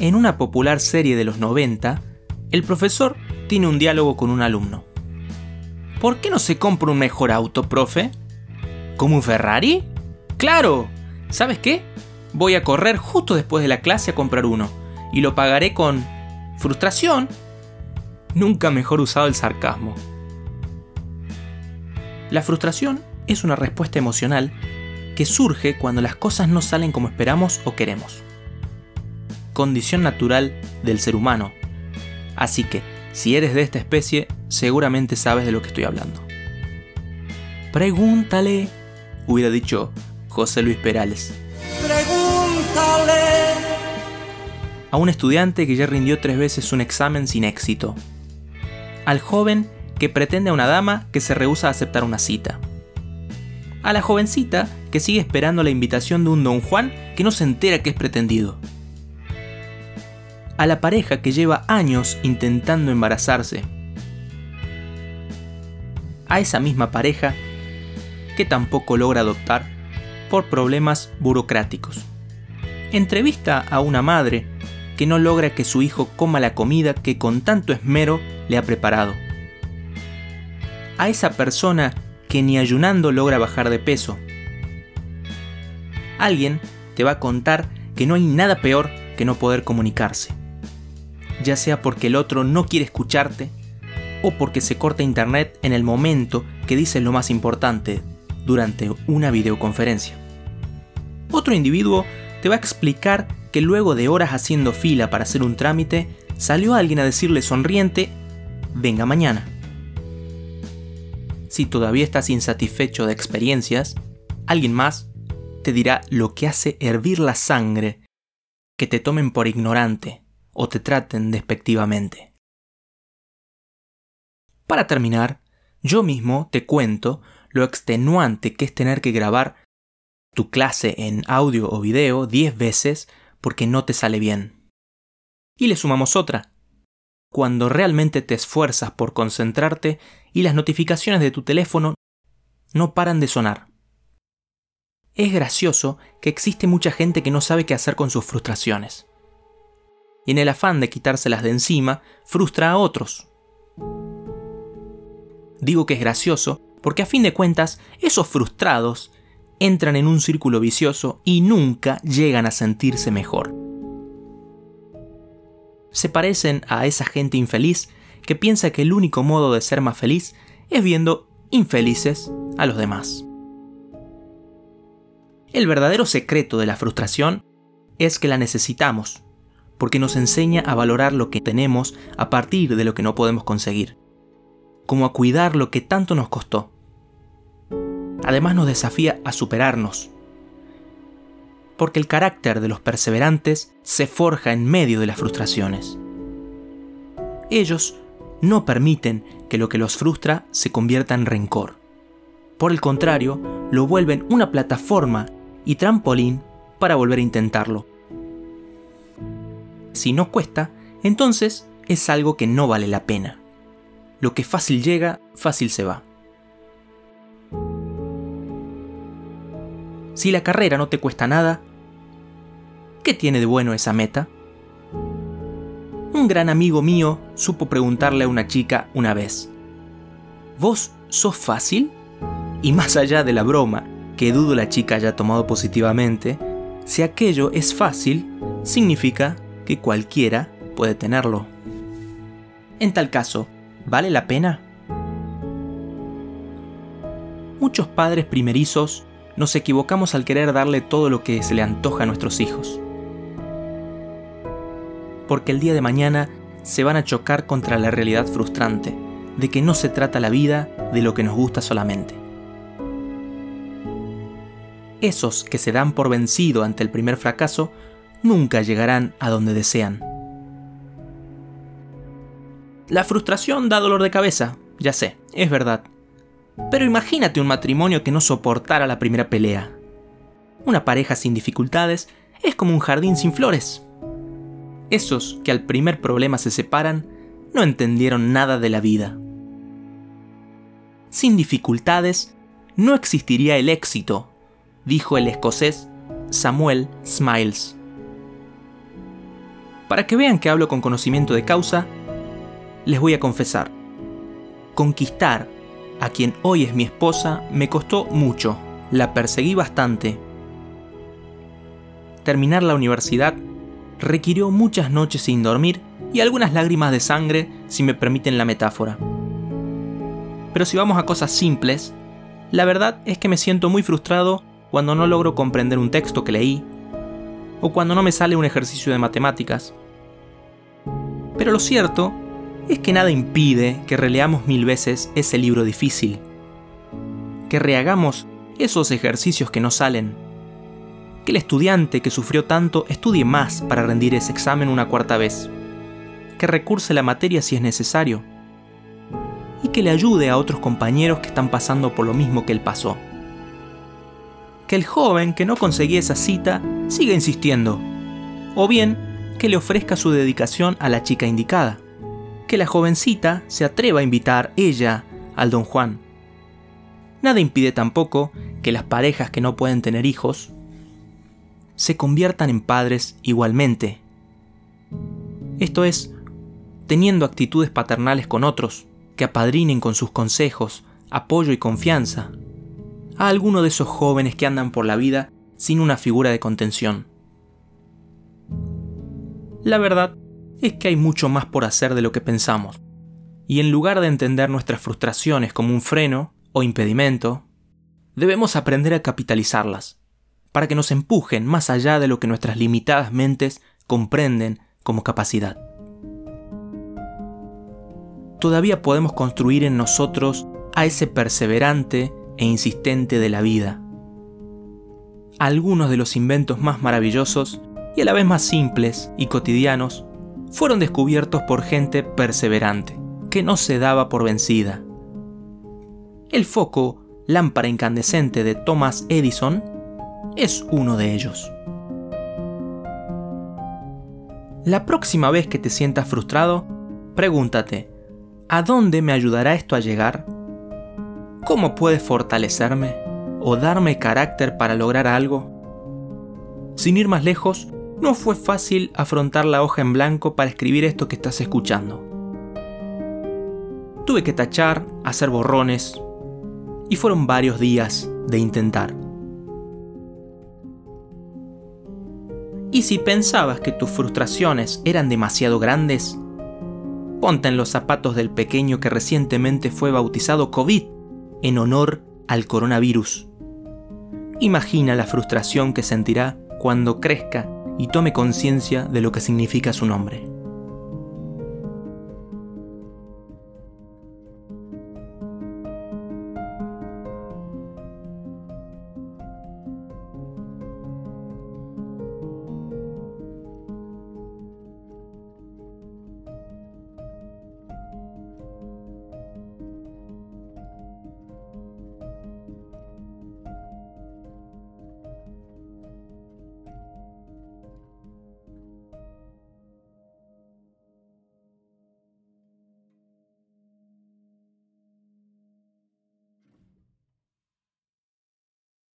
En una popular serie de los 90, el profesor tiene un diálogo con un alumno. ¿Por qué no se compra un mejor auto, profe? ¿Como un Ferrari? ¡Claro! ¿Sabes qué? Voy a correr justo después de la clase a comprar uno. Y lo pagaré con... frustración. Nunca mejor usado el sarcasmo. La frustración es una respuesta emocional que surge cuando las cosas no salen como esperamos o queremos. Condición natural del ser humano. Así que, si eres de esta especie, seguramente sabes de lo que estoy hablando. Pregúntale, hubiera dicho José Luis Perales. Pregúntale. A un estudiante que ya rindió tres veces un examen sin éxito. Al joven que pretende a una dama que se rehúsa a aceptar una cita a la jovencita que sigue esperando la invitación de un don Juan que no se entera que es pretendido. A la pareja que lleva años intentando embarazarse. A esa misma pareja que tampoco logra adoptar por problemas burocráticos. Entrevista a una madre que no logra que su hijo coma la comida que con tanto esmero le ha preparado. A esa persona que ni ayunando logra bajar de peso. Alguien te va a contar que no hay nada peor que no poder comunicarse. Ya sea porque el otro no quiere escucharte o porque se corta internet en el momento que dices lo más importante durante una videoconferencia. Otro individuo te va a explicar que luego de horas haciendo fila para hacer un trámite, salió alguien a decirle sonriente, venga mañana. Si todavía estás insatisfecho de experiencias, alguien más te dirá lo que hace hervir la sangre, que te tomen por ignorante o te traten despectivamente. Para terminar, yo mismo te cuento lo extenuante que es tener que grabar tu clase en audio o video 10 veces porque no te sale bien. Y le sumamos otra, cuando realmente te esfuerzas por concentrarte y las notificaciones de tu teléfono no paran de sonar. Es gracioso que existe mucha gente que no sabe qué hacer con sus frustraciones. Y en el afán de quitárselas de encima, frustra a otros. Digo que es gracioso porque a fin de cuentas, esos frustrados entran en un círculo vicioso y nunca llegan a sentirse mejor se parecen a esa gente infeliz que piensa que el único modo de ser más feliz es viendo infelices a los demás. El verdadero secreto de la frustración es que la necesitamos, porque nos enseña a valorar lo que tenemos a partir de lo que no podemos conseguir, como a cuidar lo que tanto nos costó. Además nos desafía a superarnos, porque el carácter de los perseverantes se forja en medio de las frustraciones. Ellos no permiten que lo que los frustra se convierta en rencor. Por el contrario, lo vuelven una plataforma y trampolín para volver a intentarlo. Si no cuesta, entonces es algo que no vale la pena. Lo que fácil llega, fácil se va. Si la carrera no te cuesta nada, ¿qué tiene de bueno esa meta? Un gran amigo mío supo preguntarle a una chica una vez, ¿Vos sos fácil? Y más allá de la broma, que dudo la chica haya tomado positivamente, si aquello es fácil, significa que cualquiera puede tenerlo. En tal caso, ¿vale la pena? Muchos padres primerizos nos equivocamos al querer darle todo lo que se le antoja a nuestros hijos. Porque el día de mañana se van a chocar contra la realidad frustrante de que no se trata la vida de lo que nos gusta solamente. Esos que se dan por vencido ante el primer fracaso nunca llegarán a donde desean. La frustración da dolor de cabeza, ya sé, es verdad. Pero imagínate un matrimonio que no soportara la primera pelea. Una pareja sin dificultades es como un jardín sin flores. Esos que al primer problema se separan no entendieron nada de la vida. Sin dificultades no existiría el éxito, dijo el escocés Samuel Smiles. Para que vean que hablo con conocimiento de causa, les voy a confesar. Conquistar a quien hoy es mi esposa me costó mucho, la perseguí bastante. Terminar la universidad requirió muchas noches sin dormir y algunas lágrimas de sangre, si me permiten la metáfora. Pero si vamos a cosas simples, la verdad es que me siento muy frustrado cuando no logro comprender un texto que leí, o cuando no me sale un ejercicio de matemáticas. Pero lo cierto es que nada impide que releamos mil veces ese libro difícil, que rehagamos esos ejercicios que no salen, que el estudiante que sufrió tanto estudie más para rendir ese examen una cuarta vez, que recurse la materia si es necesario, y que le ayude a otros compañeros que están pasando por lo mismo que él pasó. Que el joven que no conseguía esa cita siga insistiendo, o bien que le ofrezca su dedicación a la chica indicada que la jovencita se atreva a invitar ella al don Juan. Nada impide tampoco que las parejas que no pueden tener hijos se conviertan en padres igualmente. Esto es, teniendo actitudes paternales con otros, que apadrinen con sus consejos, apoyo y confianza a alguno de esos jóvenes que andan por la vida sin una figura de contención. La verdad es que hay mucho más por hacer de lo que pensamos. Y en lugar de entender nuestras frustraciones como un freno o impedimento, debemos aprender a capitalizarlas, para que nos empujen más allá de lo que nuestras limitadas mentes comprenden como capacidad. Todavía podemos construir en nosotros a ese perseverante e insistente de la vida. Algunos de los inventos más maravillosos y a la vez más simples y cotidianos fueron descubiertos por gente perseverante, que no se daba por vencida. El foco, lámpara incandescente de Thomas Edison, es uno de ellos. La próxima vez que te sientas frustrado, pregúntate, ¿a dónde me ayudará esto a llegar? ¿Cómo puede fortalecerme o darme carácter para lograr algo? Sin ir más lejos, no fue fácil afrontar la hoja en blanco para escribir esto que estás escuchando. Tuve que tachar, hacer borrones, y fueron varios días de intentar. Y si pensabas que tus frustraciones eran demasiado grandes, ponte en los zapatos del pequeño que recientemente fue bautizado COVID en honor al coronavirus. Imagina la frustración que sentirá cuando crezca y tome conciencia de lo que significa su nombre.